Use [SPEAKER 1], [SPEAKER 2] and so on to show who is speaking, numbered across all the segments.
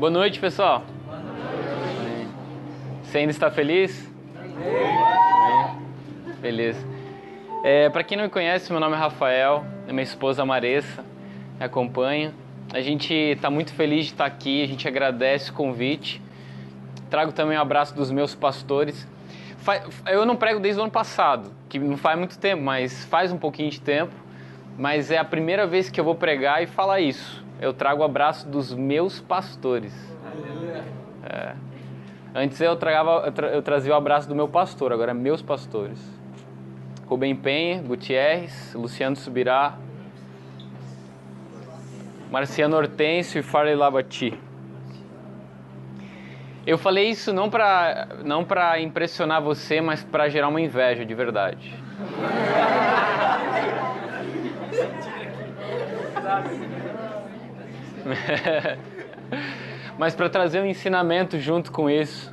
[SPEAKER 1] Boa noite, pessoal. Boa noite. Você ainda está feliz? Amém. Beleza. É, Para quem não me conhece, meu nome é Rafael, minha esposa Maressa me acompanha. A gente está muito feliz de estar aqui, a gente agradece o convite. Trago também um abraço dos meus pastores. Eu não prego desde o ano passado, que não faz muito tempo, mas faz um pouquinho de tempo. Mas é a primeira vez que eu vou pregar e falar isso. Eu trago o abraço dos meus pastores. É. Antes eu, tragava, eu, tra, eu trazia o abraço do meu pastor, agora é meus pastores. Rubem Penha, Gutierrez, Luciano Subirá, Marciano Hortêncio e Farley Labati. Eu falei isso não para não para impressionar você, mas para gerar uma inveja de verdade. mas para trazer um ensinamento junto com isso,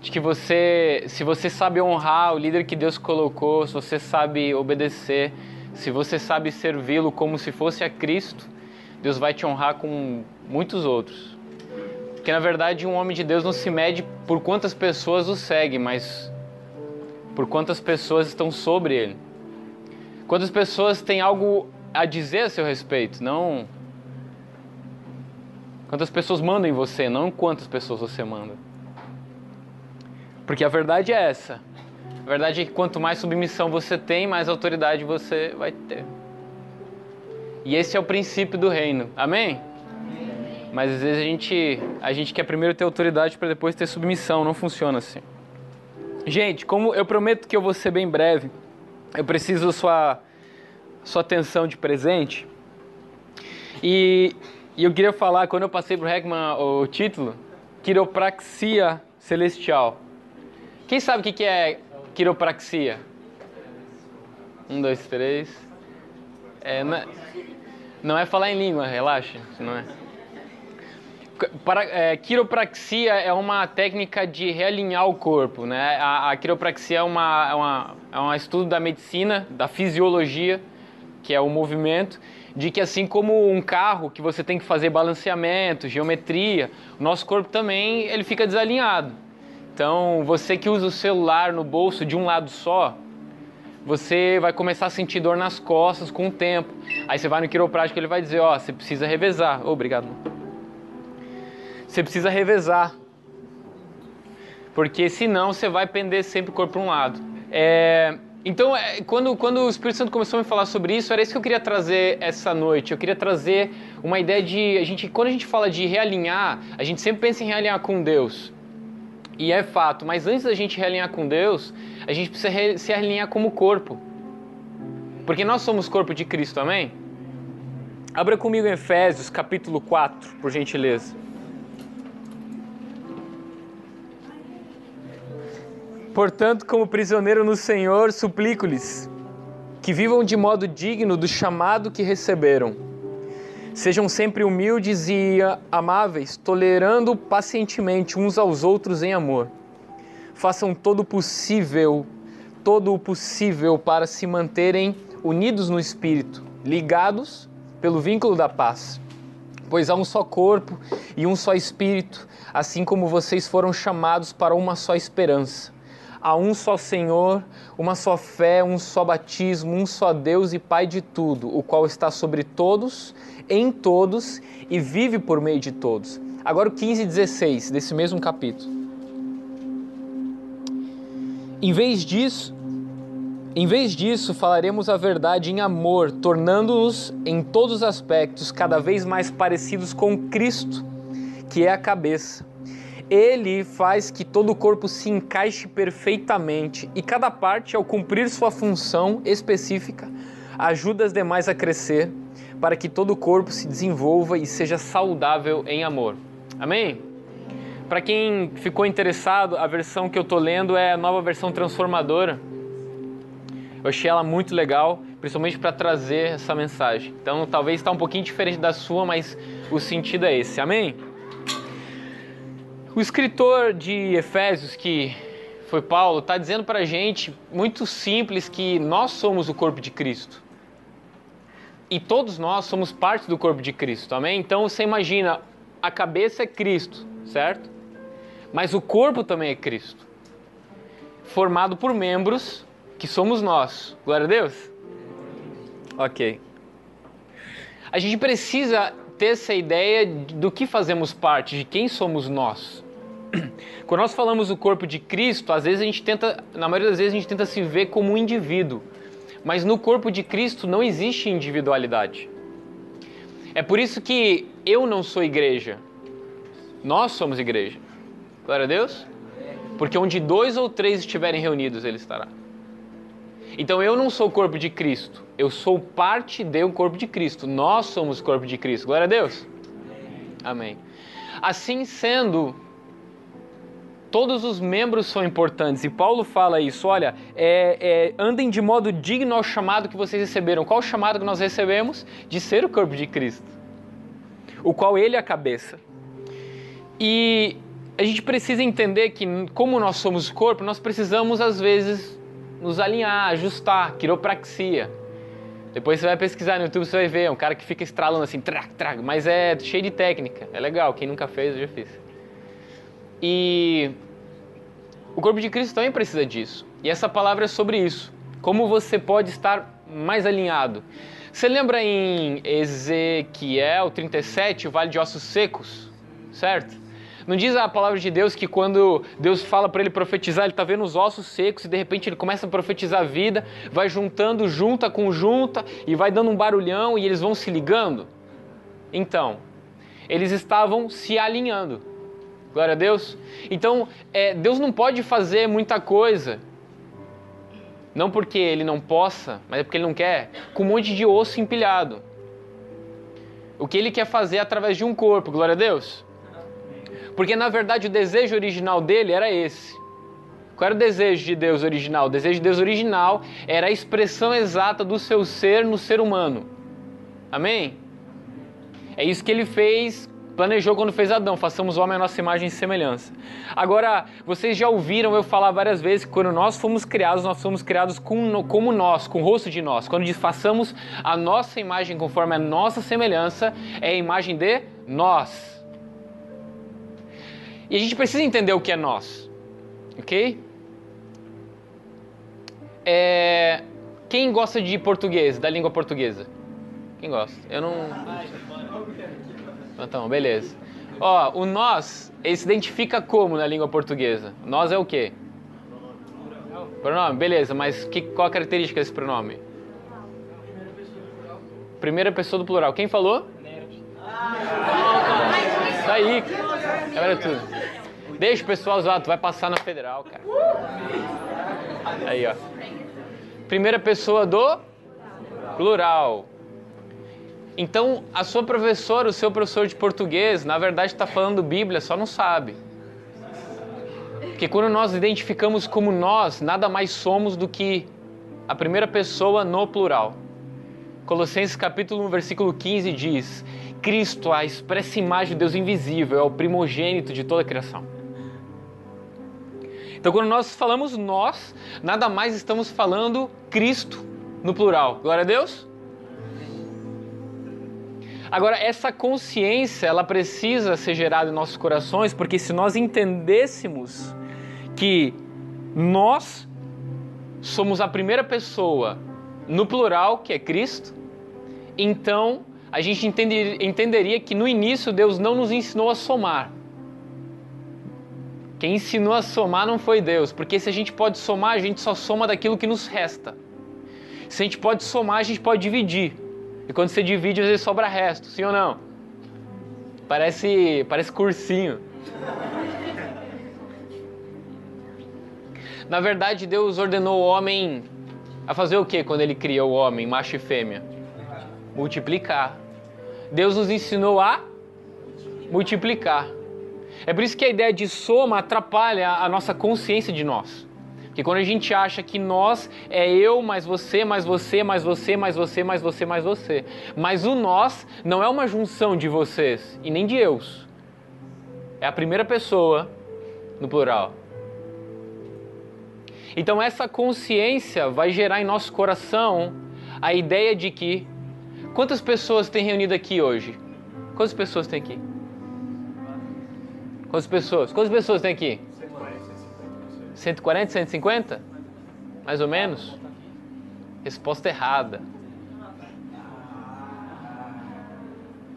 [SPEAKER 1] de que você, se você sabe honrar o líder que Deus colocou, se você sabe obedecer, se você sabe servi-lo como se fosse a Cristo, Deus vai te honrar com muitos outros. Porque na verdade um homem de Deus não se mede por quantas pessoas o seguem, mas por quantas pessoas estão sobre ele. Quantas pessoas têm algo a dizer a seu respeito, não quantas pessoas mandam em você, não quantas pessoas você manda. Porque a verdade é essa. A verdade é que quanto mais submissão você tem, mais autoridade você vai ter. E esse é o princípio do reino. Amém? Mas às vezes a gente, a gente quer primeiro ter autoridade para depois ter submissão, não funciona assim. Gente, como eu prometo que eu vou ser bem breve, eu preciso sua sua atenção de presente. E, e eu queria falar, quando eu passei para o Heckman o título, quiropraxia celestial. Quem sabe o que é quiropraxia? Um, dois, três. É, não, é, não é falar em língua, relaxa, não é. Para, é, quiropraxia é uma técnica de realinhar o corpo. Né? A, a quiropraxia é, uma, é, uma, é um estudo da medicina, da fisiologia, que é o movimento, de que assim como um carro que você tem que fazer balanceamento, geometria, o nosso corpo também ele fica desalinhado. Então, você que usa o celular no bolso de um lado só, você vai começar a sentir dor nas costas com o tempo. Aí você vai no quiroprático, ele vai dizer, ó, oh, você precisa revezar. Obrigado você precisa revezar. Porque senão você vai pender sempre o corpo para um lado. É, então, é, quando, quando o Espírito Santo começou a me falar sobre isso, era isso que eu queria trazer essa noite. Eu queria trazer uma ideia de. A gente, quando a gente fala de realinhar, a gente sempre pensa em realinhar com Deus. E é fato, mas antes da gente realinhar com Deus, a gente precisa re, se alinhar como corpo. Porque nós somos corpo de Cristo, amém? Abra comigo em Efésios capítulo 4, por gentileza. Portanto, como prisioneiro no Senhor, suplico-lhes que vivam de modo digno do chamado que receberam. Sejam sempre humildes e amáveis, tolerando pacientemente uns aos outros em amor. Façam todo o possível, todo o possível para se manterem unidos no espírito, ligados pelo vínculo da paz. Pois há um só corpo e um só espírito, assim como vocês foram chamados para uma só esperança Há um só Senhor, uma só fé, um só batismo, um só Deus e Pai de tudo, o qual está sobre todos, em todos e vive por meio de todos. Agora o 15 e 16 desse mesmo capítulo. Em vez disso, em vez disso, falaremos a verdade em amor, tornando-nos em todos os aspectos cada vez mais parecidos com Cristo, que é a cabeça ele faz que todo o corpo se encaixe perfeitamente e cada parte, ao cumprir sua função específica, ajuda as demais a crescer para que todo o corpo se desenvolva e seja saudável em amor. Amém? Para quem ficou interessado, a versão que eu estou lendo é a nova versão transformadora. Eu achei ela muito legal, principalmente para trazer essa mensagem. Então, talvez está um pouquinho diferente da sua, mas o sentido é esse. Amém? O escritor de Efésios, que foi Paulo, está dizendo para a gente, muito simples, que nós somos o corpo de Cristo. E todos nós somos parte do corpo de Cristo, amém? Então você imagina a cabeça é Cristo, certo? Mas o corpo também é Cristo, formado por membros que somos nós. Glória a Deus? Ok. A gente precisa ter essa ideia do que fazemos parte, de quem somos nós. Quando nós falamos do corpo de Cristo, às vezes a gente tenta, na maioria das vezes a gente tenta se ver como um indivíduo. Mas no corpo de Cristo não existe individualidade. É por isso que eu não sou igreja. Nós somos igreja. Glória a Deus. Porque onde dois ou três estiverem reunidos, Ele estará. Então eu não sou o corpo de Cristo. Eu sou parte do corpo de Cristo. Nós somos o corpo de Cristo. Glória a Deus. Amém. Assim sendo, Todos os membros são importantes e Paulo fala isso. Olha, é, é, andem de modo digno ao chamado que vocês receberam. Qual o chamado que nós recebemos? De ser o corpo de Cristo, o qual Ele é a cabeça. E a gente precisa entender que, como nós somos corpo, nós precisamos às vezes nos alinhar, ajustar, quiropraxia. Depois você vai pesquisar no YouTube, você vai ver, é um cara que fica estralando assim, trac, trac, mas é cheio de técnica. É legal, quem nunca fez, eu já fiz. E o corpo de Cristo também precisa disso. E essa palavra é sobre isso. Como você pode estar mais alinhado. Você lembra em Ezequiel 37, o vale de ossos secos? Certo? Não diz a palavra de Deus que quando Deus fala para ele profetizar, ele está vendo os ossos secos e de repente ele começa a profetizar a vida, vai juntando junta com junta e vai dando um barulhão e eles vão se ligando? Então, eles estavam se alinhando. Glória a Deus. Então, é, Deus não pode fazer muita coisa. Não porque Ele não possa, mas é porque Ele não quer, com um monte de osso empilhado. O que Ele quer fazer é através de um corpo, glória a Deus. Porque na verdade o desejo original dele era esse. Qual era o desejo de Deus original? O desejo de Deus original era a expressão exata do seu ser no ser humano. Amém? É isso que ele fez planejou quando fez Adão, façamos o homem a nossa imagem e semelhança. Agora, vocês já ouviram eu falar várias vezes que quando nós fomos criados, nós fomos criados com, como nós, com o rosto de nós. Quando diz façamos a nossa imagem conforme a nossa semelhança, é a imagem de nós. E a gente precisa entender o que é nós, ok? É... Quem gosta de português, da língua portuguesa? Quem gosta? Eu não. Então, beleza. Ó, o nós, ele se identifica como na língua portuguesa? Nós é o quê? Pronome, beleza, mas que, qual a característica desse pronome? Primeira pessoa do plural. Quem falou? Tá aí. Era tudo. Deixa o pessoal usar, tu vai passar na federal, cara. Aí, ó. Primeira pessoa do plural. Então, a sua professora, o seu professor de português, na verdade está falando Bíblia, só não sabe. Porque quando nós identificamos como nós, nada mais somos do que a primeira pessoa no plural. Colossenses capítulo 1, versículo 15 diz: Cristo, a expressa imagem de Deus invisível, é o primogênito de toda a criação. Então, quando nós falamos nós, nada mais estamos falando Cristo no plural. Glória a Deus? Agora, essa consciência, ela precisa ser gerada em nossos corações, porque se nós entendêssemos que nós somos a primeira pessoa no plural, que é Cristo, então a gente entender, entenderia que no início Deus não nos ensinou a somar. Quem ensinou a somar não foi Deus, porque se a gente pode somar, a gente só soma daquilo que nos resta. Se a gente pode somar, a gente pode dividir. E quando você divide, às vezes sobra resto, sim ou não? Parece, parece cursinho. Na verdade, Deus ordenou o homem a fazer o que quando ele criou o homem, macho e fêmea? Multiplicar. Deus nos ensinou a multiplicar. É por isso que a ideia de soma atrapalha a nossa consciência de nós. Porque quando a gente acha que nós é eu, mais você, mais você, mais você, mais você, mais você, mais você. Mas o nós não é uma junção de vocês e nem de eus. É a primeira pessoa no plural. Então essa consciência vai gerar em nosso coração a ideia de que quantas pessoas tem reunido aqui hoje? Quantas pessoas tem aqui? Quantas pessoas? Quantas pessoas tem aqui? 140, 150? Mais ou menos? Resposta errada.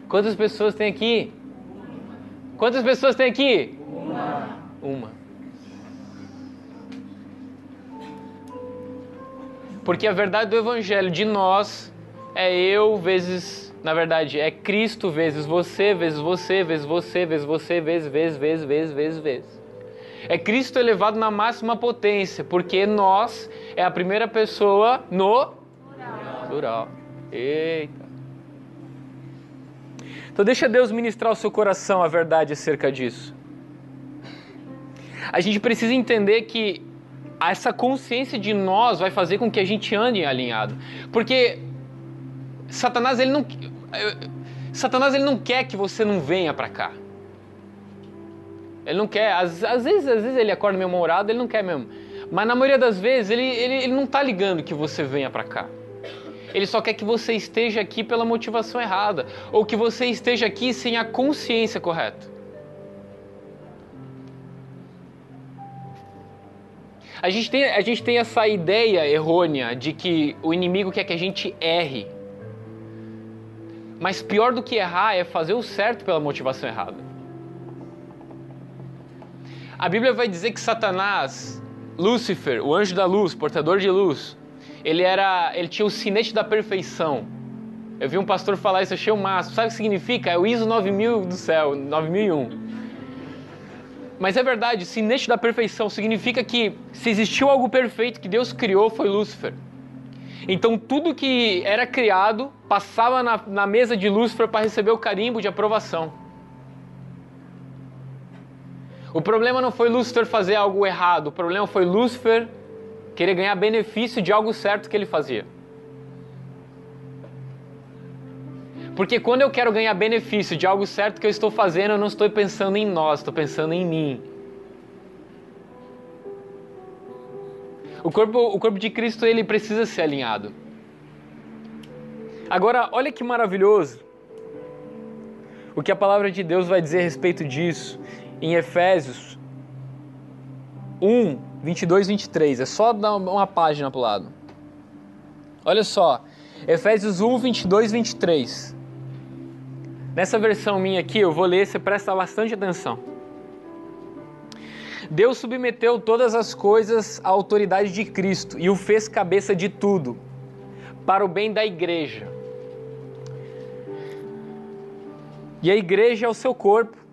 [SPEAKER 1] Quantas pessoas tem aqui? Quantas pessoas tem aqui?
[SPEAKER 2] Uma.
[SPEAKER 1] Uma. Porque a verdade do Evangelho de nós é eu vezes, na verdade, é Cristo vezes você, vezes você, vezes você, vezes você, vezes, vezes, vezes, vezes, vezes, vezes. É Cristo elevado na máxima potência, porque nós é a primeira pessoa no
[SPEAKER 2] Plural.
[SPEAKER 1] plural. Eita. Então deixa Deus ministrar o seu coração a verdade acerca disso. A gente precisa entender que essa consciência de nós vai fazer com que a gente ande alinhado. Porque Satanás ele não Satanás ele não quer que você não venha para cá. Ele não quer, às, às, vezes, às vezes ele acorda meio humorado, ele não quer mesmo. Mas na maioria das vezes ele, ele, ele não tá ligando que você venha para cá. Ele só quer que você esteja aqui pela motivação errada, ou que você esteja aqui sem a consciência correta. A gente, tem, a gente tem essa ideia errônea de que o inimigo quer que a gente erre. Mas pior do que errar é fazer o certo pela motivação errada. A Bíblia vai dizer que Satanás, Lúcifer, o anjo da luz, portador de luz, ele era, ele tinha o sinete da perfeição. Eu vi um pastor falar isso, achei o máximo. Sabe o que significa? É o ISO 9000 do céu, 9001. Mas é verdade, sinete da perfeição significa que se existiu algo perfeito que Deus criou foi Lúcifer. Então tudo que era criado passava na, na mesa de Lúcifer para receber o carimbo de aprovação. O problema não foi Lúcifer fazer algo errado, o problema foi Lúcifer querer ganhar benefício de algo certo que ele fazia. Porque quando eu quero ganhar benefício de algo certo que eu estou fazendo, eu não estou pensando em nós, estou pensando em mim. O corpo, o corpo de Cristo ele precisa ser alinhado. Agora, olha que maravilhoso o que a palavra de Deus vai dizer a respeito disso em Efésios 1, 22, 23. É só dar uma página para o lado. Olha só, Efésios 1, 22, 23. Nessa versão minha aqui, eu vou ler, você presta bastante atenção. Deus submeteu todas as coisas à autoridade de Cristo e o fez cabeça de tudo, para o bem da igreja. E a igreja é o seu corpo,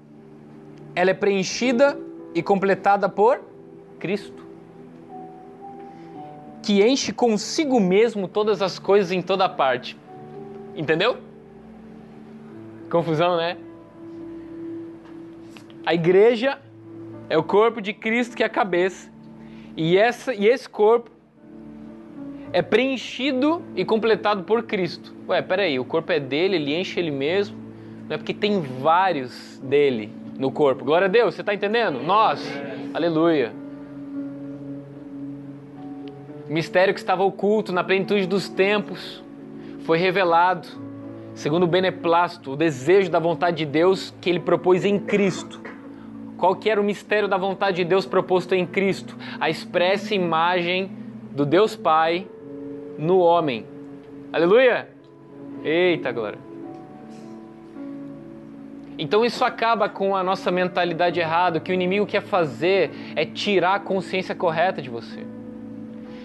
[SPEAKER 1] ela é preenchida e completada por Cristo, que enche consigo mesmo todas as coisas em toda parte. Entendeu? Confusão, né? A igreja é o corpo de Cristo que é a cabeça. E, essa, e esse corpo é preenchido e completado por Cristo. Ué, peraí, o corpo é dele, ele enche ele mesmo. Não é porque tem vários dele no corpo. Glória a Deus, você está entendendo? Nós, aleluia. Mistério que estava oculto na plenitude dos tempos foi revelado, segundo o beneplácito, o desejo da vontade de Deus que ele propôs em Cristo. Qual que era o mistério da vontade de Deus proposto em Cristo? A expressa imagem do Deus Pai no homem. Aleluia! Eita glória! Então isso acaba com a nossa mentalidade errada. Que o inimigo quer fazer é tirar a consciência correta de você.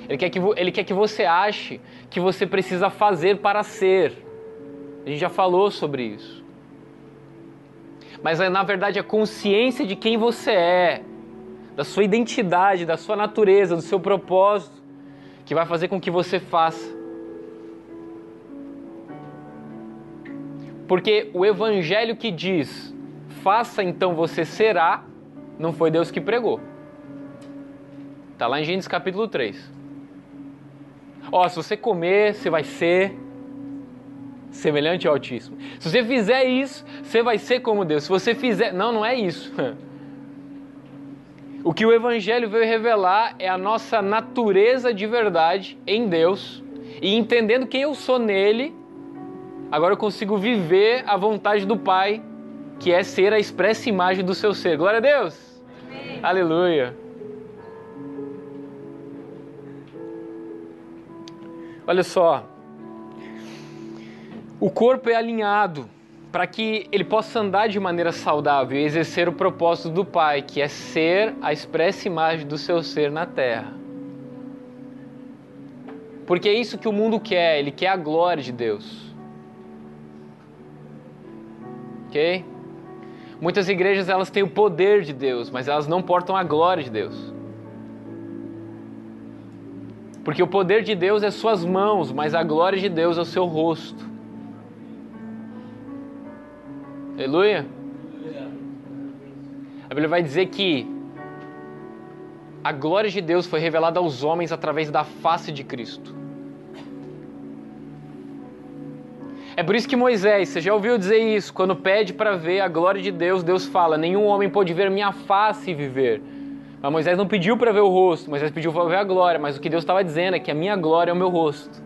[SPEAKER 1] Ele quer que, ele quer que você ache que você precisa fazer para ser. A gente já falou sobre isso. Mas é, na verdade a consciência de quem você é, da sua identidade, da sua natureza, do seu propósito, que vai fazer com que você faça. Porque o evangelho que diz, faça então você será, não foi Deus que pregou. Está lá em Gênesis capítulo 3. Ó, se você comer, você vai ser semelhante ao Altíssimo. Se você fizer isso, você vai ser como Deus. Se você fizer. Não, não é isso. O que o Evangelho veio revelar é a nossa natureza de verdade em Deus. E entendendo quem eu sou nele, agora eu consigo viver a vontade do Pai que é ser a expressa imagem do seu ser. Glória a Deus! Amém. Aleluia! Olha só, o corpo é alinhado para que ele possa andar de maneira saudável e exercer o propósito do Pai, que é ser a expressa imagem do seu ser na terra. Porque é isso que o mundo quer, ele quer a glória de Deus. OK? Muitas igrejas elas têm o poder de Deus, mas elas não portam a glória de Deus. Porque o poder de Deus é suas mãos, mas a glória de Deus é o seu rosto. Aleluia. A Bíblia vai dizer que a glória de Deus foi revelada aos homens através da face de Cristo. É por isso que Moisés, você já ouviu dizer isso, quando pede para ver a glória de Deus, Deus fala: Nenhum homem pode ver minha face e viver. Mas Moisés não pediu para ver o rosto, Moisés pediu para ver a glória. Mas o que Deus estava dizendo é que a minha glória é o meu rosto.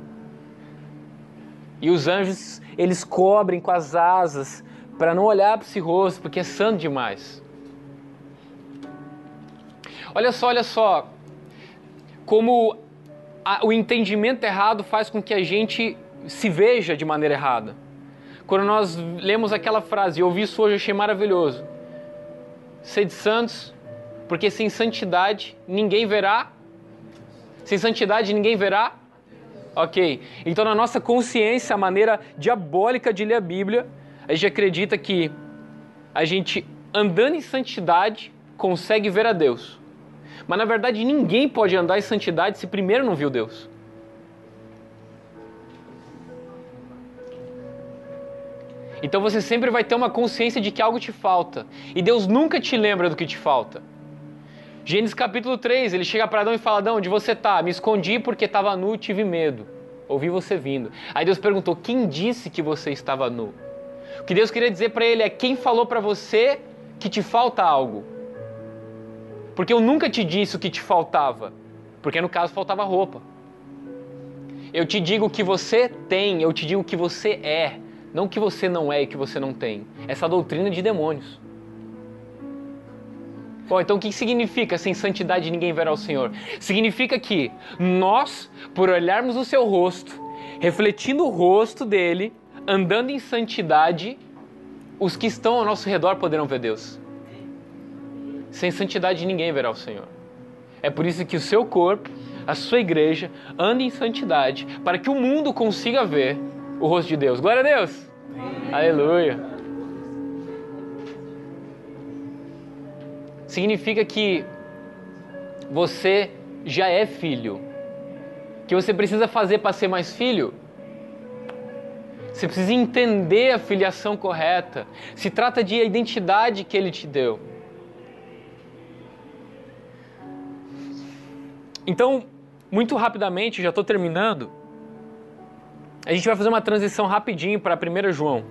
[SPEAKER 1] E os anjos, eles cobrem com as asas para não olhar para esse rosto, porque é santo demais. Olha só, olha só, como a, o entendimento errado faz com que a gente se veja de maneira errada. Quando nós lemos aquela frase, eu ouvi isso hoje, achei maravilhoso. Sede santos, porque sem santidade ninguém verá. Sem santidade ninguém verá. Ok. Então, na nossa consciência, a maneira diabólica de ler a Bíblia, a gente acredita que a gente andando em santidade consegue ver a Deus. Mas na verdade ninguém pode andar em santidade se primeiro não viu Deus. Então você sempre vai ter uma consciência de que algo te falta. E Deus nunca te lembra do que te falta. Gênesis capítulo 3, ele chega para Adão e fala: Adão, onde você está? Me escondi porque estava nu e tive medo. Ouvi você vindo. Aí Deus perguntou: Quem disse que você estava nu? O que Deus queria dizer para ele é: Quem falou para você que te falta algo? Porque eu nunca te disse o que te faltava. Porque no caso faltava roupa. Eu te digo o que você tem, eu te digo o que você é. Não que você não é e que você não tem. Essa doutrina de demônios. Bom, então o que significa sem santidade ninguém verá o Senhor? Significa que nós, por olharmos o seu rosto, refletindo o rosto dele, andando em santidade, os que estão ao nosso redor poderão ver Deus. Sem santidade ninguém verá o Senhor. É por isso que o seu corpo, a sua igreja, anda em santidade, para que o mundo consiga ver o rosto de Deus. Glória a Deus! Amém. Aleluia! significa que você já é filho. Que você precisa fazer para ser mais filho? Você precisa entender a filiação correta. Se trata de a identidade que ele te deu. Então, muito rapidamente, já estou terminando. A gente vai fazer uma transição rapidinho para 1 João.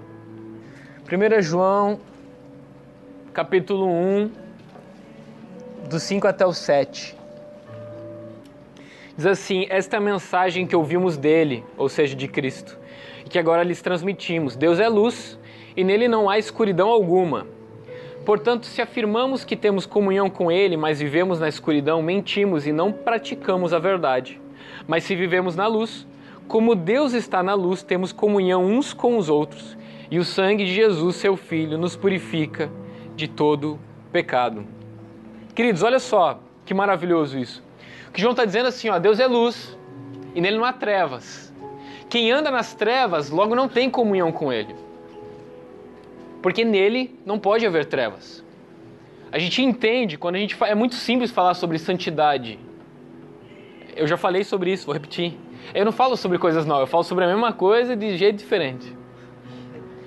[SPEAKER 1] 1 João, capítulo 1, do 5 até o 7. Diz assim: Esta é a mensagem que ouvimos dele, ou seja, de Cristo, e que agora lhes transmitimos. Deus é luz e nele não há escuridão alguma. Portanto, se afirmamos que temos comunhão com Ele, mas vivemos na escuridão, mentimos e não praticamos a verdade. Mas se vivemos na luz, como Deus está na luz, temos comunhão uns com os outros, e o sangue de Jesus, seu Filho, nos purifica de todo pecado. Queridos, olha só que maravilhoso isso. O que João está dizendo assim, ó, Deus é luz e nele não há trevas. Quem anda nas trevas logo não tem comunhão com ele. Porque nele não pode haver trevas. A gente entende quando a gente é muito simples falar sobre santidade. Eu já falei sobre isso, vou repetir. Eu não falo sobre coisas novas, eu falo sobre a mesma coisa de jeito diferente.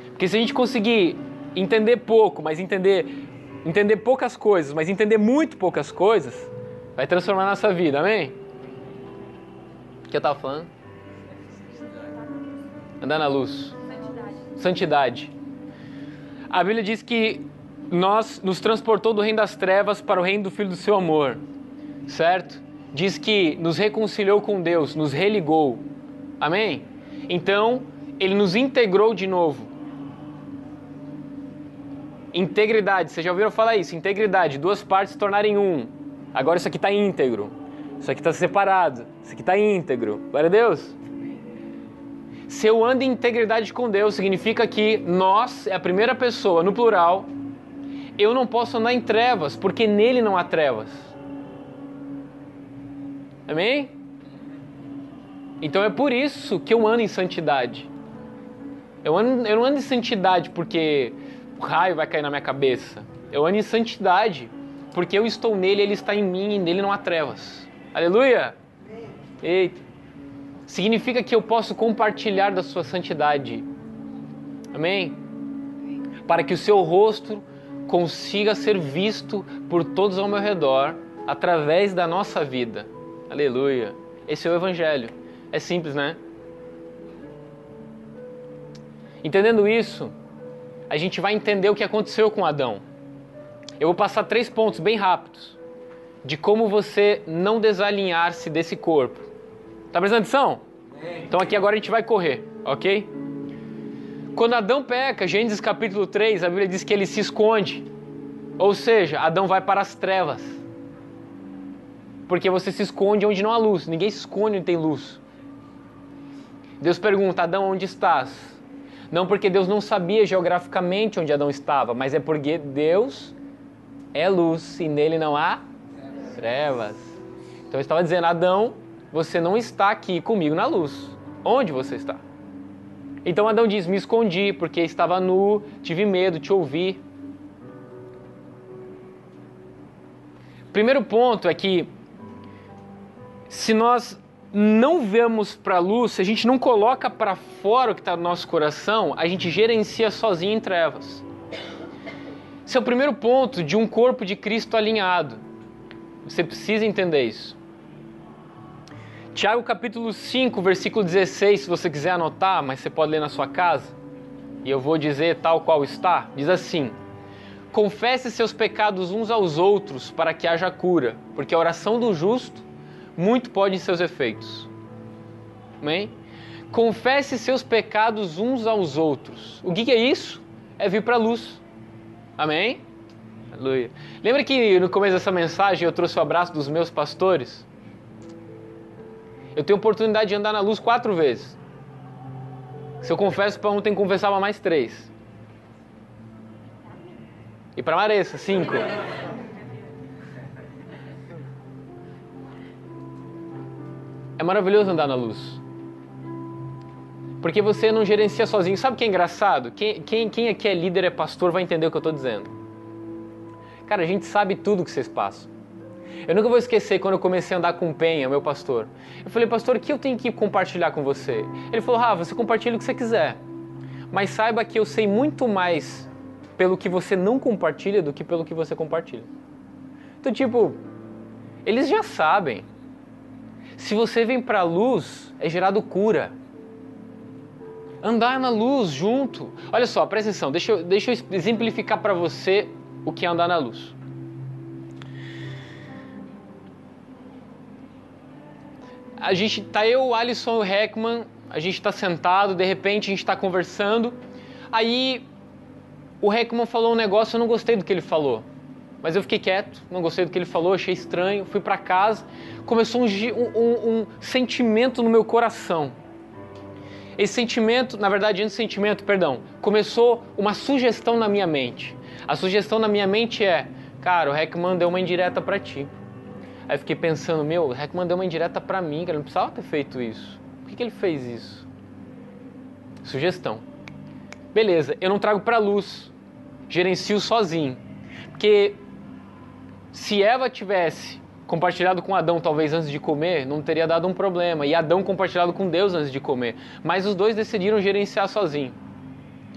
[SPEAKER 1] Porque se a gente conseguir entender pouco, mas entender entender poucas coisas, mas entender muito poucas coisas, vai transformar a nossa vida, amém? O que eu estava falando? Andar na luz. Santidade. Santidade. A Bíblia diz que nós nos transportou do reino das trevas para o reino do Filho do seu amor, certo? Diz que nos reconciliou com Deus, nos religou, amém? Então, ele nos integrou de novo Integridade, vocês já ouviram falar isso? Integridade, duas partes se tornarem um. Agora isso aqui está íntegro. Isso aqui está separado. Isso aqui está íntegro. Glória a Deus. Se eu ando em integridade com Deus, significa que nós é a primeira pessoa, no plural. Eu não posso andar em trevas, porque nele não há trevas. Amém? Então é por isso que eu ando em santidade. Eu, ando, eu não ando em santidade porque o raio vai cair na minha cabeça. Eu ando em santidade porque eu estou nele, ele está em mim e nele não há trevas. Aleluia! Eita! Significa que eu posso compartilhar da sua santidade. Amém? Para que o seu rosto consiga ser visto por todos ao meu redor através da nossa vida. Aleluia! Esse é o Evangelho. É simples, né? Entendendo isso, a gente vai entender o que aconteceu com Adão. Eu vou passar três pontos bem rápidos de como você não desalinhar-se desse corpo. Tá prestando atenção? Então aqui agora a gente vai correr, ok? Quando Adão peca, Gênesis capítulo 3, a Bíblia diz que ele se esconde. Ou seja, Adão vai para as trevas. Porque você se esconde onde não há luz. Ninguém se esconde onde tem luz. Deus pergunta: Adão, onde estás? Não porque Deus não sabia geograficamente onde Adão estava, mas é porque Deus é luz e nele não há trevas. Então estava dizendo, Adão, você não está aqui comigo na luz. Onde você está? Então Adão diz: Me escondi porque estava nu, tive medo, te ouvi. Primeiro ponto é que se nós não vemos para a luz, se a gente não coloca para fora o que está no nosso coração, a gente gerencia sozinho em trevas. Esse é o primeiro ponto de um corpo de Cristo alinhado. Você precisa entender isso. Tiago capítulo 5, versículo 16, se você quiser anotar, mas você pode ler na sua casa, e eu vou dizer tal qual está, diz assim: Confesse seus pecados uns aos outros para que haja cura, porque a oração do justo muito pode em seus efeitos. Amém? Confesse seus pecados uns aos outros. O que, que é isso? É vir para a luz. Amém? Aleluia. Lembra que no começo dessa mensagem eu trouxe o abraço dos meus pastores? Eu tenho oportunidade de andar na luz quatro vezes. Se eu confesso para um, tem que confessar para mais três. E para Maressa, cinco. É maravilhoso andar na luz. Porque você não gerencia sozinho. Sabe o que é engraçado? Quem, quem, quem aqui é líder, é pastor, vai entender o que eu estou dizendo. Cara, a gente sabe tudo que vocês passam. Eu nunca vou esquecer quando eu comecei a andar com o Penha, meu pastor. Eu falei, pastor, o que eu tenho que compartilhar com você? Ele falou, Rafa, você compartilha o que você quiser. Mas saiba que eu sei muito mais pelo que você não compartilha do que pelo que você compartilha. Então, tipo, eles já sabem. Se você vem para a luz, é gerado cura. Andar na luz junto. Olha só, presta atenção, deixa eu, deixa eu exemplificar para você o que é andar na luz. A gente tá eu, o Alisson e o Heckman, a gente está sentado, de repente a gente está conversando. Aí o Heckman falou um negócio, eu não gostei do que ele falou. Mas eu fiquei quieto, não gostei do que ele falou, achei estranho, fui para casa, começou um, um, um, sentimento no meu coração. Esse sentimento, na verdade, antes do sentimento, perdão, começou uma sugestão na minha mente. A sugestão na minha mente é, cara, o Heckman deu uma indireta para ti. Aí fiquei pensando, meu, o Heckman deu uma indireta para mim, cara, não precisava ter feito isso. Por que, que ele fez isso? Sugestão. Beleza, eu não trago para luz, gerencio sozinho. Porque se Eva tivesse compartilhado com Adão talvez antes de comer, não teria dado um problema. E Adão compartilhado com Deus antes de comer. Mas os dois decidiram gerenciar sozinho.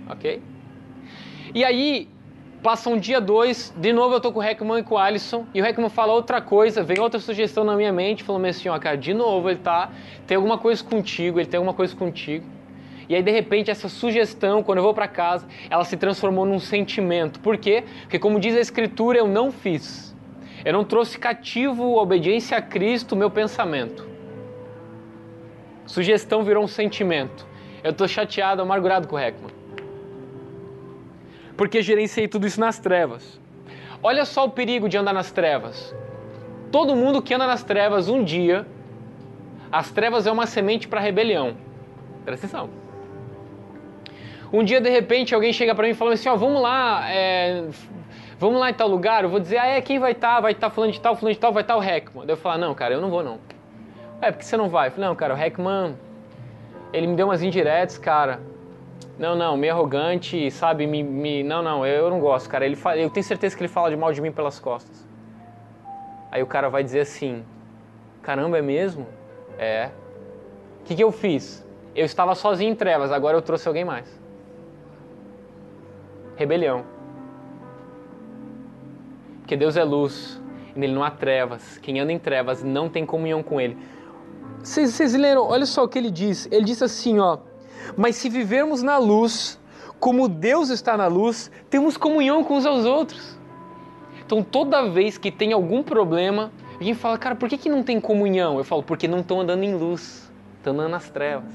[SPEAKER 1] Ok? E aí, passa um dia, dois, de novo eu tô com o Heckman e com o Alisson, e o Heckman fala outra coisa, vem outra sugestão na minha mente, falando assim, ó, cara, de novo ele tá, tem alguma coisa contigo, ele tem alguma coisa contigo. E aí, de repente, essa sugestão, quando eu vou para casa, ela se transformou num sentimento. Por quê? Porque, como diz a Escritura, eu não fiz. Eu não trouxe cativo a obediência a Cristo, meu pensamento. Sugestão virou um sentimento. Eu estou chateado, amargurado com o Heckman. porque gerenciei tudo isso nas trevas. Olha só o perigo de andar nas trevas. Todo mundo que anda nas trevas um dia, as trevas é uma semente para rebelião. Presta atenção. Um dia, de repente, alguém chega para mim e fala assim: Ó, vamos lá, é, vamos lá em tal lugar. Eu vou dizer: Ah, é, quem vai estar? Tá? Vai estar tá falando de tal, falando de tal, vai estar tá o Heckman. Daí eu falo: Não, cara, eu não vou não. É, porque você não vai? Eu falei: Não, cara, o Heckman, ele me deu umas indiretas, cara. Não, não, meio arrogante, sabe? Me, me, não, não, eu não gosto, cara. Ele fala, eu tenho certeza que ele fala de mal de mim pelas costas. Aí o cara vai dizer assim: Caramba, é mesmo? É. O que, que eu fiz? Eu estava sozinho em trevas, agora eu trouxe alguém mais. Rebelião. Porque Deus é luz, e nele não há trevas. Quem anda em trevas não tem comunhão com ele. Vocês, leram, olha só o que ele diz. Ele diz assim, ó. Mas se vivermos na luz, como Deus está na luz, temos comunhão com aos outros. Então toda vez que tem algum problema, alguém fala, cara, por que, que não tem comunhão? Eu falo, porque não estão andando em luz, estão andando nas trevas.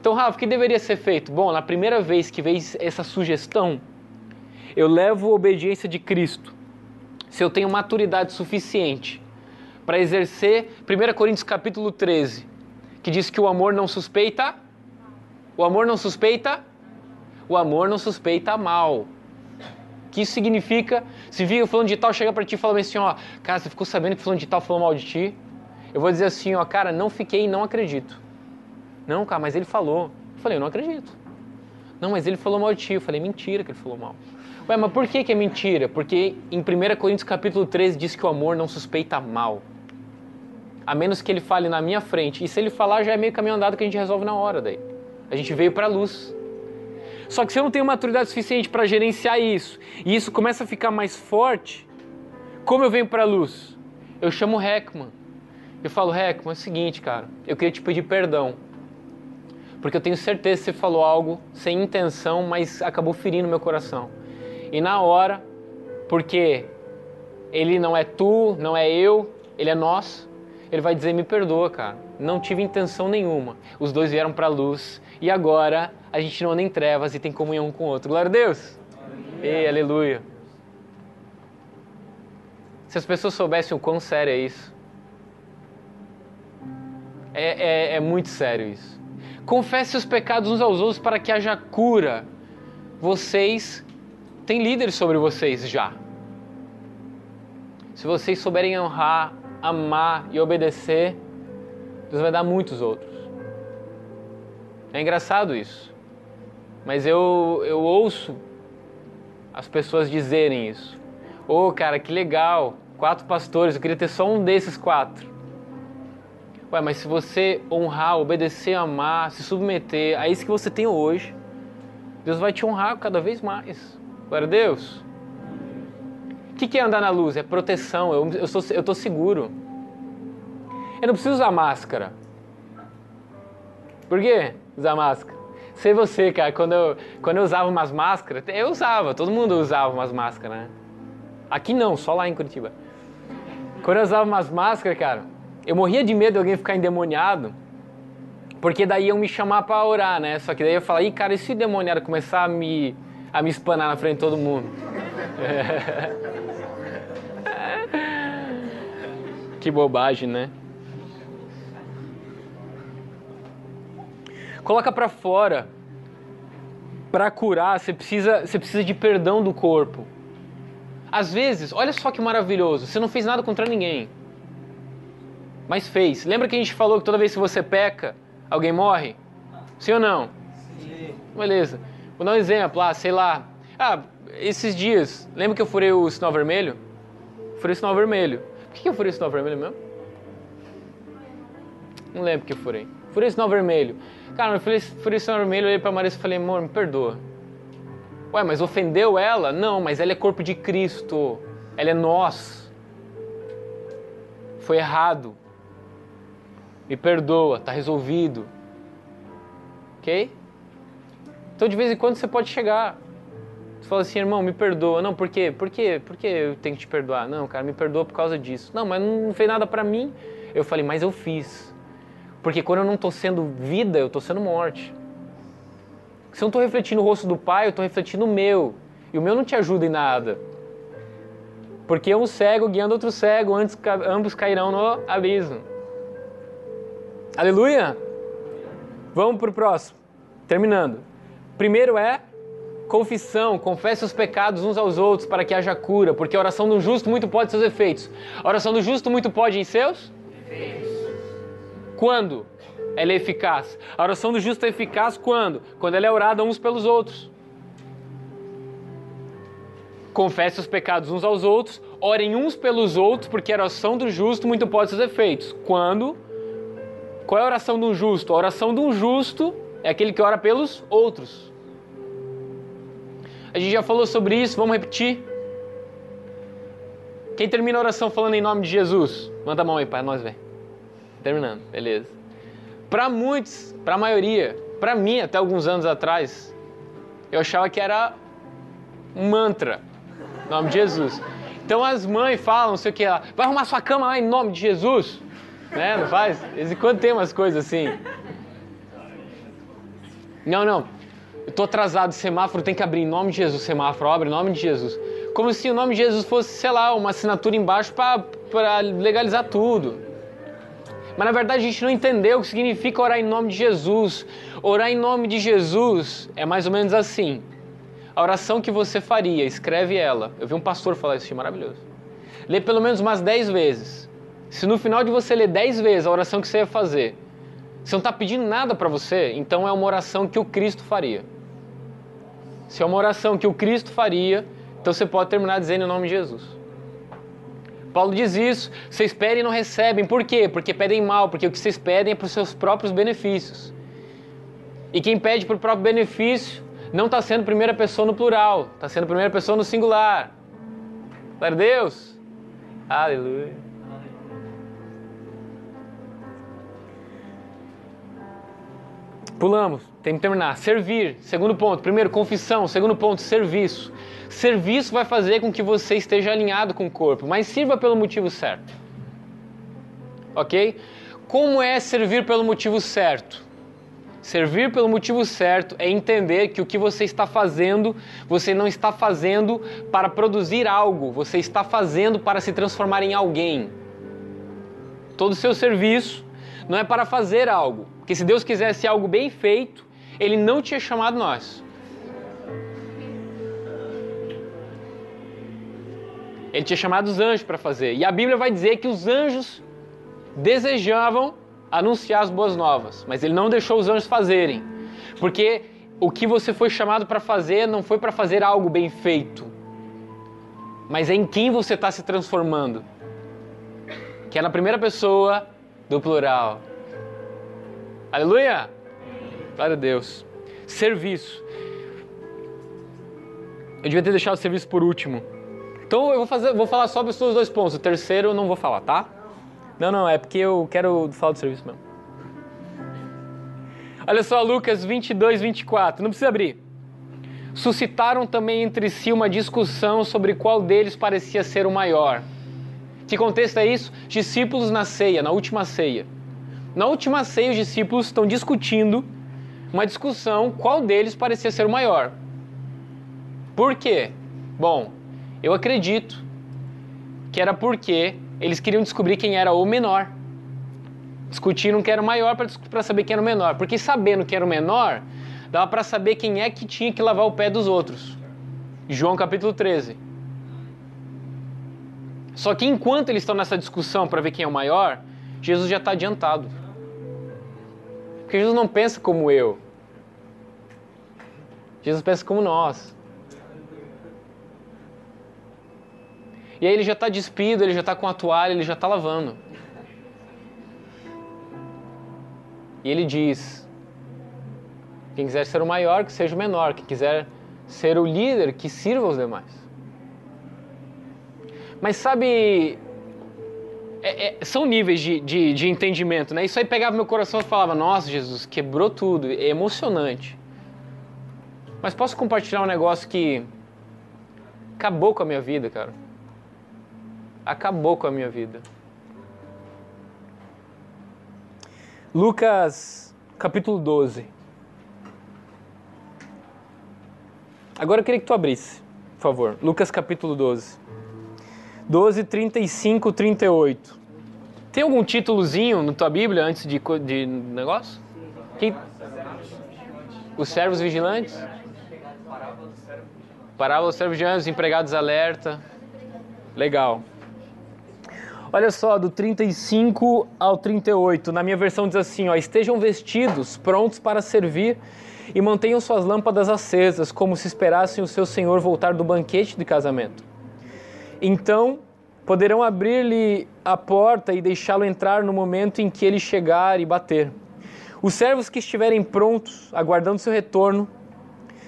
[SPEAKER 1] Então, Rafa, o que deveria ser feito? Bom, na primeira vez que veio essa sugestão, eu levo a obediência de Cristo. Se eu tenho maturidade suficiente para exercer 1 Coríntios capítulo 13, que diz que o amor não suspeita o amor não suspeita? O amor não suspeita mal. O que isso significa? Se vir falando de tal, chega para ti e fala assim, ó, cara, você ficou sabendo que falando de tal falou mal de ti? Eu vou dizer assim, ó, cara, não fiquei e não acredito. Não, cara, mas ele falou. Eu falei, eu não acredito. Não, mas ele falou mal de ti. Eu falei, mentira que ele falou mal. Ué, mas por que, que é mentira? Porque em 1 Coríntios capítulo 13 diz que o amor não suspeita mal. A menos que ele fale na minha frente. E se ele falar, já é meio caminho andado que a gente resolve na hora daí. A gente veio para a luz. Só que se eu não tenho maturidade suficiente para gerenciar isso, e isso começa a ficar mais forte, como eu venho para a luz? Eu chamo o Heckman. Eu falo, Heckman, é o seguinte, cara, eu queria te pedir perdão. Porque eu tenho certeza que você falou algo sem intenção, mas acabou ferindo meu coração. E na hora, porque ele não é tu, não é eu, ele é nós, ele vai dizer: Me perdoa, cara, não tive intenção nenhuma. Os dois vieram para a luz e agora a gente não anda em trevas e tem comunhão um com o outro. Glória a Deus! Ei, aleluia! Se as pessoas soubessem o quão sério é isso, é, é, é muito sério isso. Confesse os pecados uns aos outros para que haja cura. Vocês têm líderes sobre vocês já. Se vocês souberem honrar, amar e obedecer, Deus vai dar muitos outros. É engraçado isso. Mas eu, eu ouço as pessoas dizerem isso. Ô, oh, cara, que legal. Quatro pastores, eu queria ter só um desses quatro. Ué, mas se você honrar, obedecer, amar, se submeter a isso que você tem hoje, Deus vai te honrar cada vez mais. Glória a Deus. O que é andar na luz? É proteção. Eu, eu, sou, eu tô seguro. Eu não preciso usar máscara. Por quê? Usar máscara. Sei você, cara, quando eu, quando eu usava umas máscaras, eu usava, todo mundo usava umas máscaras, né? Aqui não, só lá em Curitiba. Quando eu usava umas máscaras, cara, eu morria de medo de alguém ficar endemoniado, porque daí iam me chamar para orar, né? Só que daí eu falava, ih, cara, e se o demoniado começar a me, a me espanar na frente de todo mundo? que bobagem, né? Coloca para fora. Para curar, você precisa, você precisa de perdão do corpo. Às vezes, olha só que maravilhoso, você não fez nada contra ninguém. Mas fez. Lembra que a gente falou que toda vez que você peca, alguém morre? Sim ou não? Sim. Beleza. Vou dar um exemplo, ah, sei lá. Ah, esses dias, lembra que eu furei o sinal vermelho? Furei o sinal vermelho. Por que eu furei o sinal vermelho mesmo? Não lembro que eu furei. Furei o sinal vermelho. Cara, eu furei o sinal vermelho, olhei pra Marisa e falei, amor, me perdoa. Ué, mas ofendeu ela? Não, mas ela é corpo de Cristo. Ela é nós. Foi errado. Me perdoa, tá resolvido. Ok? Então de vez em quando você pode chegar. Você fala assim, irmão, me perdoa. Não, por quê? Por quê? Por que eu tenho que te perdoar? Não, cara, me perdoa por causa disso. Não, mas não fez nada para mim. Eu falei, mas eu fiz. Porque quando eu não estou sendo vida, eu estou sendo morte. Se eu não estou refletindo o rosto do Pai, eu estou refletindo o meu. E o meu não te ajuda em nada. Porque um cego guiando outro cego, antes ambos cairão no abismo. Aleluia? Vamos para o próximo. Terminando. Primeiro é confissão, confesse os pecados uns aos outros para que haja cura, porque a oração do justo muito pode seus efeitos. A oração do justo muito pode em seus efeitos. Quando ela é eficaz? A oração do justo é eficaz quando? Quando ela é orada uns pelos outros. Confesse os pecados uns aos outros, orem uns pelos outros, porque a oração do justo muito pode seus efeitos. Quando? Qual é a oração do justo? A oração do justo é aquele que ora pelos outros. A gente já falou sobre isso, vamos repetir. Quem termina a oração falando em nome de Jesus? Manda a mão aí para nós ver. Terminando, beleza. Para muitos, para a maioria, para mim até alguns anos atrás, eu achava que era um mantra. Em nome de Jesus. Então as mães falam, não sei o que lá, vai arrumar sua cama lá em nome de Jesus. Né? Não faz? De vez em quando tem umas coisas assim. Não, não. Eu tô atrasado, semáforo tem que abrir em nome de Jesus. Semáforo abre em nome de Jesus. Como se o nome de Jesus fosse, sei lá, uma assinatura embaixo para legalizar tudo. Mas na verdade a gente não entendeu o que significa orar em nome de Jesus. Orar em nome de Jesus é mais ou menos assim. A oração que você faria, escreve ela. Eu vi um pastor falar isso, maravilhoso. Lê pelo menos umas 10 vezes. Se no final de você ler 10 vezes a oração que você ia fazer, você não está pedindo nada para você, então é uma oração que o Cristo faria. Se é uma oração que o Cristo faria, então você pode terminar dizendo em nome de Jesus. Paulo diz isso, vocês pedem e não recebem. Por quê? Porque pedem mal, porque o que vocês pedem é para os seus próprios benefícios. E quem pede para o próprio benefício não está sendo primeira pessoa no plural, está sendo primeira pessoa no singular. Glória a Deus. Aleluia. Pulamos, tem que terminar. Servir, segundo ponto. Primeiro, confissão. Segundo ponto, serviço. Serviço vai fazer com que você esteja alinhado com o corpo, mas sirva pelo motivo certo. Ok? Como é servir pelo motivo certo? Servir pelo motivo certo é entender que o que você está fazendo, você não está fazendo para produzir algo, você está fazendo para se transformar em alguém. Todo o seu serviço não é para fazer algo, porque se Deus quisesse algo bem feito, Ele não tinha chamado nós. Ele tinha chamado os anjos para fazer. E a Bíblia vai dizer que os anjos desejavam anunciar as boas novas, mas ele não deixou os anjos fazerem. Porque o que você foi chamado para fazer não foi para fazer algo bem feito, mas é em quem você está se transformando. Que é na primeira pessoa do plural. Aleluia! Glória a Deus. Serviço. Eu devia ter deixado o serviço por último. Então eu vou, fazer, vou falar só sobre os dois pontos. O terceiro eu não vou falar, tá? Não, não, é porque eu quero falar do serviço mesmo. Olha só, Lucas 22, 24. Não precisa abrir. Suscitaram também entre si uma discussão sobre qual deles parecia ser o maior. Que contexto é isso? Discípulos na ceia, na última ceia. Na última ceia, os discípulos estão discutindo uma discussão qual deles parecia ser o maior. Por quê? Bom, eu acredito que era porque eles queriam descobrir quem era o menor. Discutiram quem era o maior para saber quem era o menor. Porque sabendo quem era o menor, dava para saber quem é que tinha que lavar o pé dos outros. João capítulo 13. Só que enquanto eles estão nessa discussão para ver quem é o maior, Jesus já está adiantado. Porque Jesus não pensa como eu. Jesus pensa como nós. E aí ele já está despido, ele já está com a toalha, ele já está lavando. E ele diz: quem quiser ser o maior, que seja o menor. Quem quiser ser o líder, que sirva os demais. Mas sabe é, é, são níveis de, de, de, entendimento, né? Isso aí pegava meu coração e falava, nossa, Jesus, quebrou tudo, é emocionante. Mas posso compartilhar um negócio que acabou com a minha vida, cara. Acabou com a minha vida. Lucas capítulo 12. Agora eu queria que tu abrisse, por favor. Lucas capítulo 12. 12, 35, 38. Tem algum títulozinho na tua Bíblia antes de, de negócio? Quem? Os servos vigilantes? Parábola dos servos vigilantes, empregados alerta. Legal. Olha só, do 35 ao 38, na minha versão diz assim, ó, estejam vestidos, prontos para servir e mantenham suas lâmpadas acesas, como se esperassem o seu senhor voltar do banquete de casamento. Então, poderão abrir-lhe a porta e deixá-lo entrar no momento em que ele chegar e bater. Os servos que estiverem prontos, aguardando seu retorno,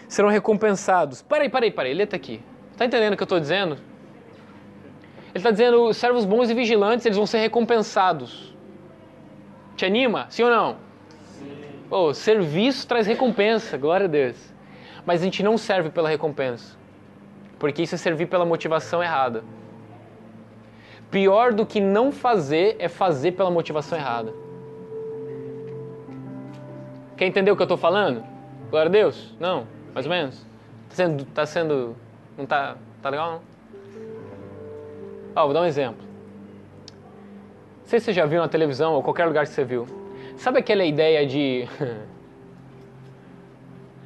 [SPEAKER 1] serão recompensados. Peraí, peraí, peraí, lê aqui. Está entendendo o que eu estou dizendo? Ele está dizendo, servos bons e vigilantes, eles vão ser recompensados. Te anima? Sim ou não? Sim. Oh, serviço traz recompensa, glória a Deus. Mas a gente não serve pela recompensa. Porque isso é servir pela motivação errada. Pior do que não fazer é fazer pela motivação errada. Quer entender o que eu estou falando? Glória a Deus? Não? Mais ou menos? Tá sendo. Tá sendo não tá, tá legal, não? Ó, vou dar um exemplo. Não sei se você já viu na televisão ou qualquer lugar que você viu. Sabe aquela ideia de.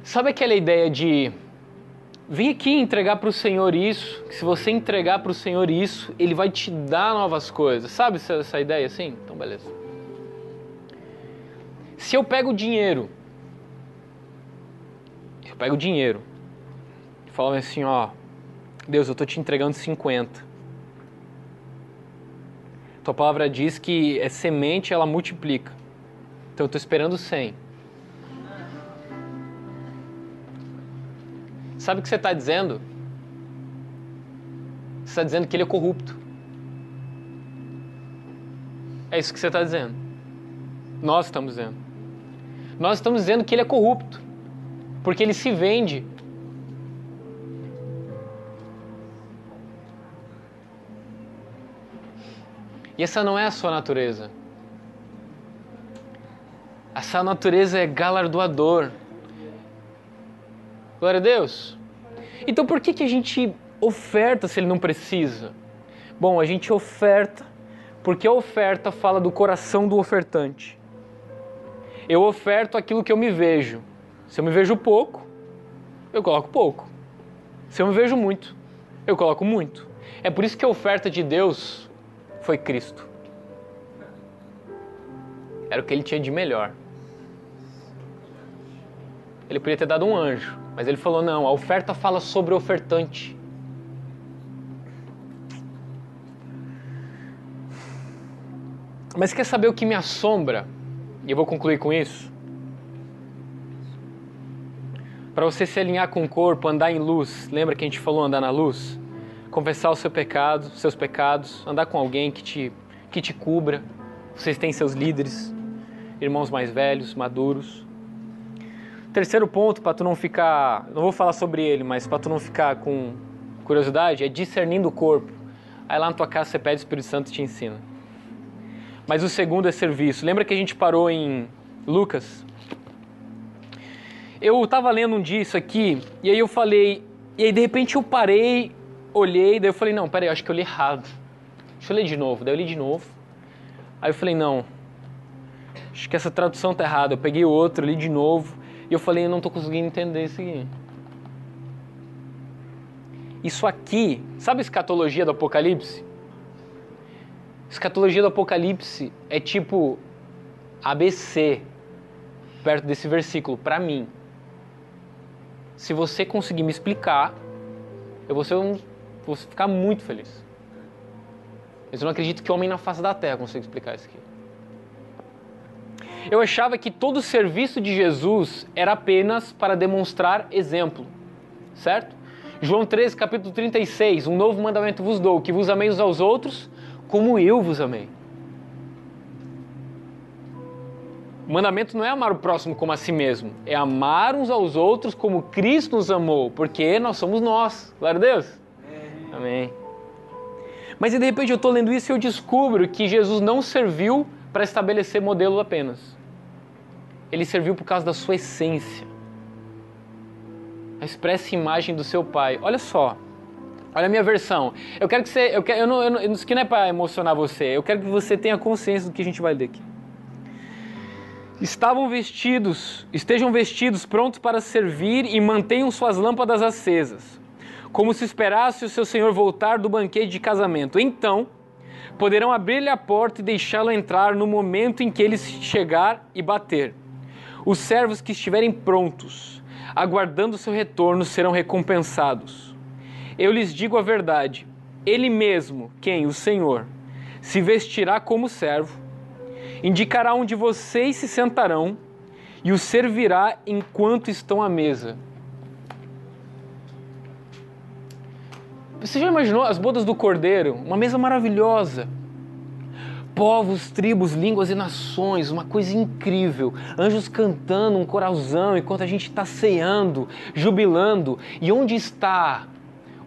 [SPEAKER 1] Sabe aquela ideia de. Vem aqui entregar para o Senhor isso, que se você entregar para o Senhor isso, Ele vai te dar novas coisas. Sabe essa, ideia assim? Então, beleza. Se eu pego dinheiro, eu pego dinheiro e falo assim, ó, Deus, eu tô te entregando 50. Tua palavra diz que é semente, ela multiplica. Então eu estou esperando 100. Sabe o que você está dizendo? Você está dizendo que ele é corrupto. É isso que você está dizendo. Nós estamos dizendo. Nós estamos dizendo que ele é corrupto. Porque ele se vende E essa não é a sua natureza. Essa natureza é galardoador. Glória a Deus. Então por que, que a gente oferta se ele não precisa? Bom, a gente oferta porque a oferta fala do coração do ofertante. Eu oferto aquilo que eu me vejo. Se eu me vejo pouco, eu coloco pouco. Se eu me vejo muito, eu coloco muito. É por isso que a oferta de Deus foi Cristo. Era o que ele tinha de melhor. Ele podia ter dado um anjo, mas ele falou: não, a oferta fala sobre o ofertante. Mas quer saber o que me assombra? E eu vou concluir com isso. Para você se alinhar com o corpo, andar em luz, lembra que a gente falou andar na luz? confessar o seu pecado, seus pecados, andar com alguém que te, que te cubra. Vocês têm seus líderes, irmãos mais velhos, maduros. Terceiro ponto, para tu não ficar, não vou falar sobre ele, mas para tu não ficar com curiosidade, é discernindo o corpo. Aí lá na tua casa você pede o Espírito Santo te ensina. Mas o segundo é serviço. Lembra que a gente parou em Lucas? Eu estava lendo um dia isso aqui, e aí eu falei, e aí de repente eu parei olhei, daí eu falei, não, peraí, acho que eu li errado. Deixa eu ler de novo. Daí eu li de novo. Aí eu falei, não, acho que essa tradução tá errada. Eu peguei outro, li de novo. E eu falei, eu não tô conseguindo entender isso aqui. Isso aqui, sabe a escatologia do Apocalipse? Escatologia do Apocalipse é tipo ABC, perto desse versículo, para mim. Se você conseguir me explicar, eu vou um vou ficar muito feliz. Mas eu não acredito que homem na face da terra consiga explicar isso aqui. Eu achava que todo o serviço de Jesus era apenas para demonstrar exemplo, certo? João 13, capítulo 36, um novo mandamento vos dou, que vos ameis uns aos outros, como eu vos amei. O mandamento não é amar o próximo como a si mesmo, é amar uns aos outros como Cristo nos amou, porque nós somos nós. Glória a Deus. Amém. Mas de repente eu estou lendo isso e eu descubro que Jesus não serviu para estabelecer modelo apenas. Ele serviu por causa da sua essência. a expressa imagem do seu Pai. Olha só. Olha a minha versão. Eu quero que você. Eu quero, eu não, eu não, isso não é para emocionar você. Eu quero que você tenha consciência do que a gente vai ler aqui. Estavam vestidos, estejam vestidos prontos para servir e mantenham suas lâmpadas acesas, como se esperasse o seu senhor voltar do banquete de casamento. Então, poderão abrir-lhe a porta e deixá-lo entrar no momento em que ele chegar e bater. Os servos que estiverem prontos, aguardando seu retorno, serão recompensados. Eu lhes digo a verdade: ele mesmo, quem? O Senhor, se vestirá como servo, indicará onde vocês se sentarão e os servirá enquanto estão à mesa. Você já imaginou as bodas do Cordeiro? Uma mesa maravilhosa. Povos, tribos, línguas e nações, uma coisa incrível. Anjos cantando um coralzão enquanto a gente está ceando, jubilando. E onde está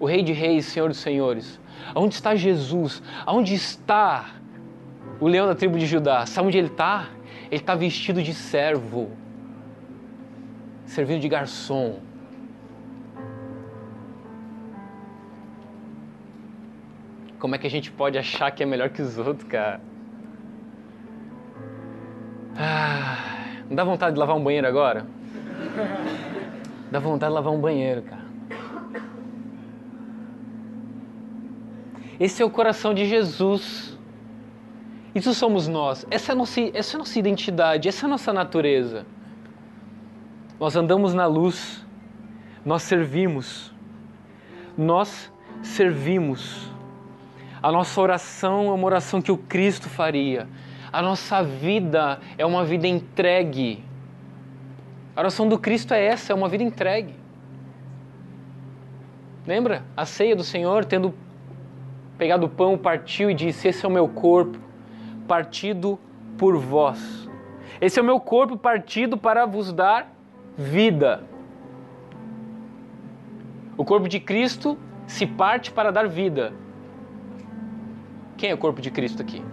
[SPEAKER 1] o Rei de Reis, Senhor dos Senhores? Onde está Jesus? Onde está o leão da tribo de Judá? Sabe onde ele está? Ele está vestido de servo, servindo de garçom Como é que a gente pode achar que é melhor que os outros, cara? Ah, não dá vontade de lavar um banheiro agora? Dá vontade de lavar um banheiro, cara. Esse é o coração de Jesus. Isso somos nós. Essa é nossa, essa é a nossa identidade, essa é a nossa natureza. Nós andamos na luz, nós servimos, nós servimos. A nossa oração é uma oração que o Cristo faria. A nossa vida é uma vida entregue. A oração do Cristo é essa, é uma vida entregue. Lembra? A ceia do Senhor, tendo pegado o pão, partiu e disse: Esse é o meu corpo, partido por vós. Esse é o meu corpo partido para vos dar vida. O corpo de Cristo se parte para dar vida. Quem é o corpo de Cristo aqui?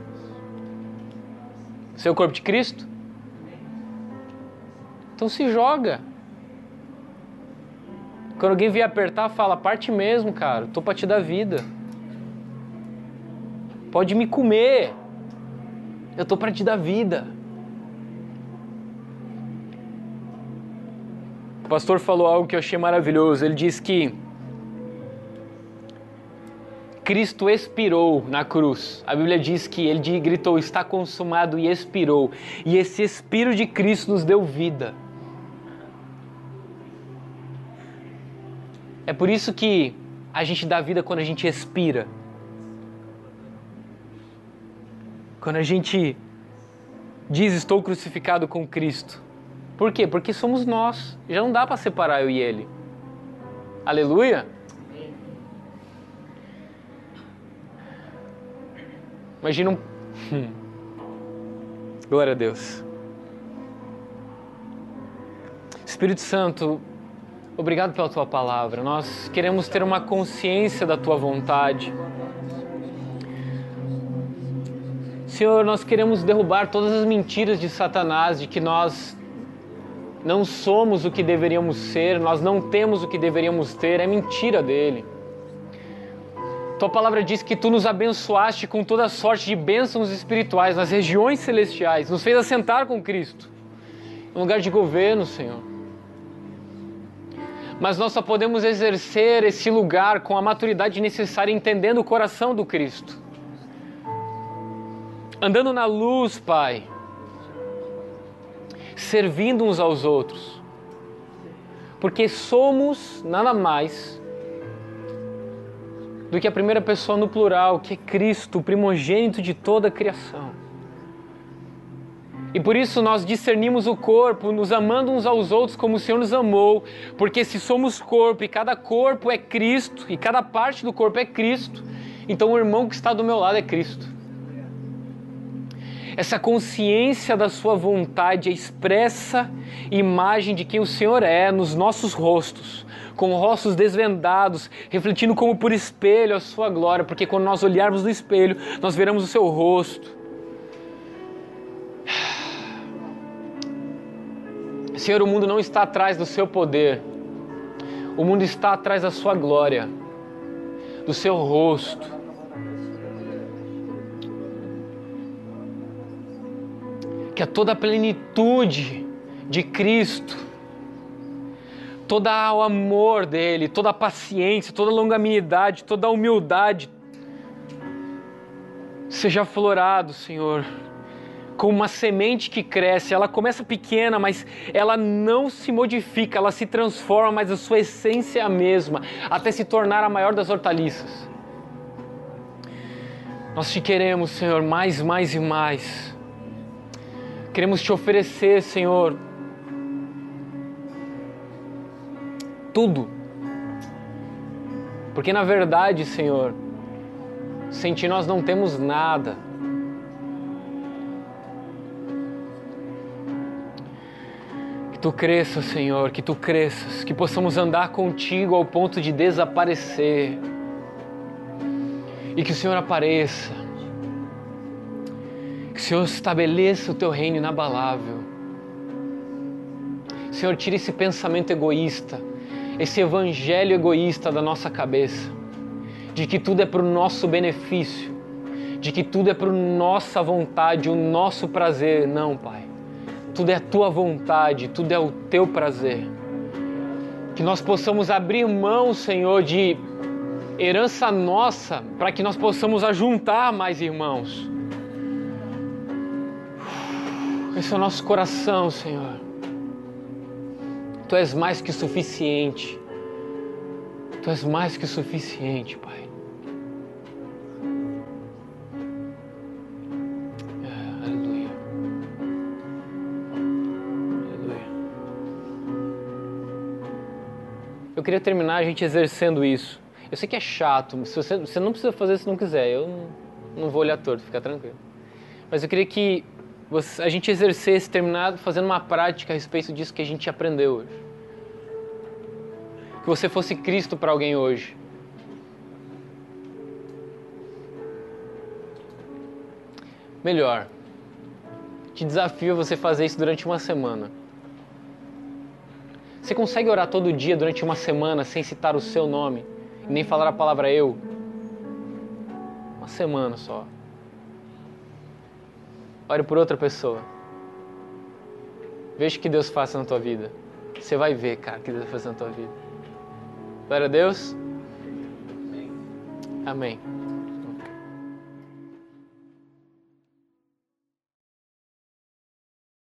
[SPEAKER 1] Seu corpo de Cristo? Então se joga. Quando alguém vier apertar, fala: parte mesmo, cara. Tô para te dar vida. Pode me comer. Eu tô para te dar vida. O pastor falou algo que eu achei maravilhoso. Ele disse que Cristo expirou na cruz. A Bíblia diz que ele gritou: Está consumado e expirou. E esse expiro de Cristo nos deu vida. É por isso que a gente dá vida quando a gente expira. Quando a gente diz estou crucificado com Cristo. Por quê? Porque somos nós. Já não dá para separar eu e ele. Aleluia? Imagina um. Glória a Deus. Espírito Santo, obrigado pela tua palavra. Nós queremos ter uma consciência da tua vontade. Senhor, nós queremos derrubar todas as mentiras de Satanás de que nós não somos o que deveríamos ser, nós não temos o que deveríamos ter, é mentira dele. Tua palavra diz que tu nos abençoaste com toda sorte de bênçãos espirituais nas regiões celestiais, nos fez assentar com Cristo, em lugar de governo, Senhor. Mas nós só podemos exercer esse lugar com a maturidade necessária, entendendo o coração do Cristo. Andando na luz, Pai, servindo uns aos outros, porque somos nada mais do que a primeira pessoa no plural, que é Cristo, o primogênito de toda a criação. E por isso nós discernimos o corpo, nos amando uns aos outros como o Senhor nos amou, porque se somos corpo e cada corpo é Cristo, e cada parte do corpo é Cristo, então o irmão que está do meu lado é Cristo. Essa consciência da Sua vontade, a expressa imagem de quem o Senhor é nos nossos rostos, com rostos desvendados, refletindo como por espelho a sua glória, porque quando nós olharmos no espelho, nós veremos o seu rosto. Senhor, o mundo não está atrás do seu poder. O mundo está atrás da sua glória, do seu rosto. Que a toda a plenitude de Cristo, todo o amor dele, toda a paciência, toda a longanimidade, toda a humildade seja aflorado, Senhor como uma semente que cresce. Ela começa pequena, mas ela não se modifica, ela se transforma, mas a sua essência é a mesma, até se tornar a maior das hortaliças. Nós te queremos, Senhor, mais, mais e mais. Queremos te oferecer, Senhor, tudo. Porque na verdade, Senhor, sem ti nós não temos nada. Que tu cresças, Senhor, que tu cresças, que possamos andar contigo ao ponto de desaparecer. E que o Senhor apareça. Que o Senhor estabeleça o teu reino inabalável. Senhor, tire esse pensamento egoísta, esse evangelho egoísta da nossa cabeça, de que tudo é para o nosso benefício, de que tudo é para nossa vontade, o nosso prazer. Não, Pai tudo é a tua vontade, tudo é o teu prazer. Que nós possamos abrir mão, Senhor, de herança nossa, para que nós possamos ajuntar mais irmãos. Esse é o nosso coração, Senhor. Tu és mais que suficiente. Tu és mais que suficiente, Pai. queria terminar a gente exercendo isso. Eu sei que é chato, se você, você não precisa fazer se não quiser, eu não, não vou olhar torto, fica tranquilo. Mas eu queria que você, a gente exercesse, terminado fazendo uma prática a respeito disso que a gente aprendeu hoje. Que você fosse Cristo para alguém hoje. Melhor, te desafio a você fazer isso durante uma semana. Você consegue orar todo dia durante uma semana sem citar o seu nome e nem falar a palavra eu? Uma semana só. Ore por outra pessoa. Veja o que Deus faça na tua vida. Você vai ver, cara, o que Deus fazer na tua vida. Glória a Deus. Amém.